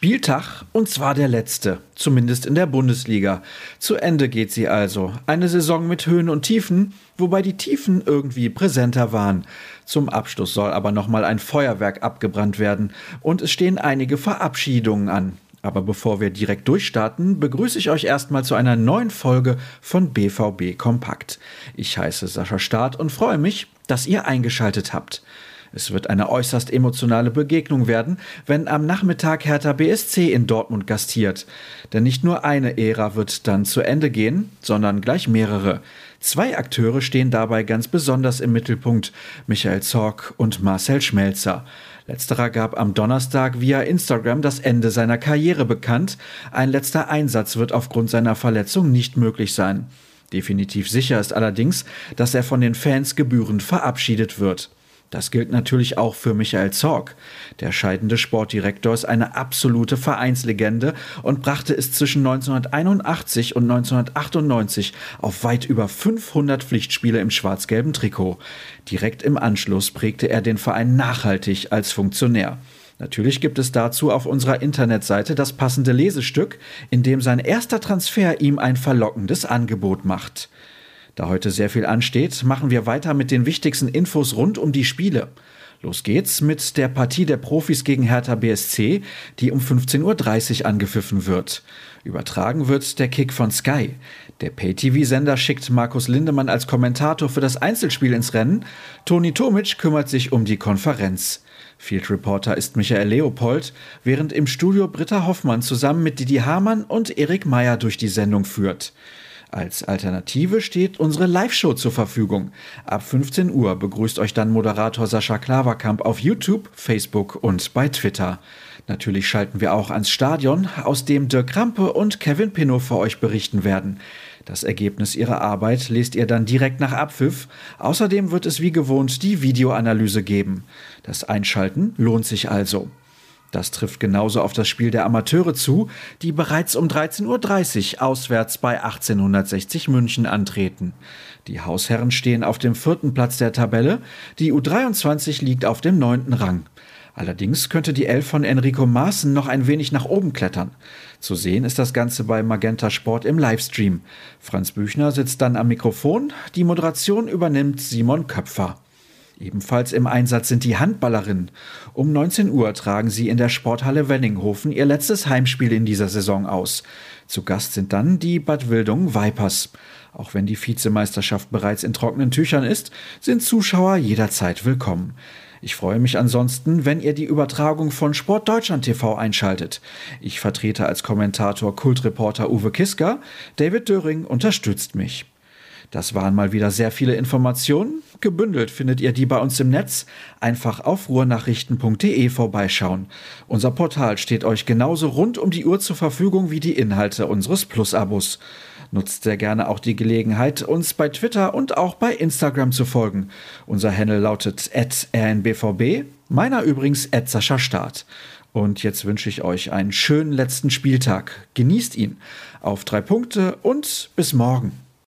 Spieltag und zwar der letzte, zumindest in der Bundesliga. Zu Ende geht sie also. Eine Saison mit Höhen und Tiefen, wobei die Tiefen irgendwie präsenter waren. Zum Abschluss soll aber nochmal ein Feuerwerk abgebrannt werden und es stehen einige Verabschiedungen an. Aber bevor wir direkt durchstarten, begrüße ich euch erstmal zu einer neuen Folge von BVB Kompakt. Ich heiße Sascha Staat und freue mich, dass ihr eingeschaltet habt. Es wird eine äußerst emotionale Begegnung werden, wenn am Nachmittag Hertha BSC in Dortmund gastiert. Denn nicht nur eine Ära wird dann zu Ende gehen, sondern gleich mehrere. Zwei Akteure stehen dabei ganz besonders im Mittelpunkt, Michael Zorg und Marcel Schmelzer. Letzterer gab am Donnerstag via Instagram das Ende seiner Karriere bekannt. Ein letzter Einsatz wird aufgrund seiner Verletzung nicht möglich sein. Definitiv sicher ist allerdings, dass er von den Fans gebührend verabschiedet wird. Das gilt natürlich auch für Michael Zorg. Der scheidende Sportdirektor ist eine absolute Vereinslegende und brachte es zwischen 1981 und 1998 auf weit über 500 Pflichtspiele im schwarz-gelben Trikot. Direkt im Anschluss prägte er den Verein nachhaltig als Funktionär. Natürlich gibt es dazu auf unserer Internetseite das passende Lesestück, in dem sein erster Transfer ihm ein verlockendes Angebot macht. Da heute sehr viel ansteht, machen wir weiter mit den wichtigsten Infos rund um die Spiele. Los geht's mit der Partie der Profis gegen Hertha BSC, die um 15.30 Uhr angepfiffen wird. Übertragen wird der Kick von Sky. Der Pay-TV-Sender schickt Markus Lindemann als Kommentator für das Einzelspiel ins Rennen. Toni Tomic kümmert sich um die Konferenz. Field Reporter ist Michael Leopold, während im Studio Britta Hoffmann zusammen mit Didi Hamann und Erik Meyer durch die Sendung führt. Als Alternative steht unsere Live-Show zur Verfügung. Ab 15 Uhr begrüßt euch dann Moderator Sascha Klaverkamp auf YouTube, Facebook und bei Twitter. Natürlich schalten wir auch ans Stadion, aus dem Dirk Krampe und Kevin Pinnow für euch berichten werden. Das Ergebnis ihrer Arbeit lest ihr dann direkt nach Abpfiff. Außerdem wird es wie gewohnt die Videoanalyse geben. Das Einschalten lohnt sich also. Das trifft genauso auf das Spiel der Amateure zu, die bereits um 13.30 Uhr auswärts bei 1860 München antreten. Die Hausherren stehen auf dem vierten Platz der Tabelle, die U23 liegt auf dem neunten Rang. Allerdings könnte die Elf von Enrico Maaßen noch ein wenig nach oben klettern. Zu sehen ist das Ganze bei Magenta Sport im Livestream. Franz Büchner sitzt dann am Mikrofon, die Moderation übernimmt Simon Köpfer. Ebenfalls im Einsatz sind die Handballerinnen. Um 19 Uhr tragen sie in der Sporthalle Wenninghofen ihr letztes Heimspiel in dieser Saison aus. Zu Gast sind dann die Bad Wildung Vipers. Auch wenn die Vizemeisterschaft bereits in trockenen Tüchern ist, sind Zuschauer jederzeit willkommen. Ich freue mich ansonsten, wenn ihr die Übertragung von Sport Deutschland TV einschaltet. Ich vertrete als Kommentator Kultreporter Uwe Kiska. David Döring unterstützt mich. Das waren mal wieder sehr viele Informationen. Gebündelt findet ihr die bei uns im Netz. Einfach auf ruhrnachrichten.de vorbeischauen. Unser Portal steht euch genauso rund um die Uhr zur Verfügung wie die Inhalte unseres Plus-Abos. Nutzt sehr gerne auch die Gelegenheit, uns bei Twitter und auch bei Instagram zu folgen. Unser Handle lautet rnbvb, meiner übrigens Sascha Start. Und jetzt wünsche ich euch einen schönen letzten Spieltag. Genießt ihn. Auf drei Punkte und bis morgen.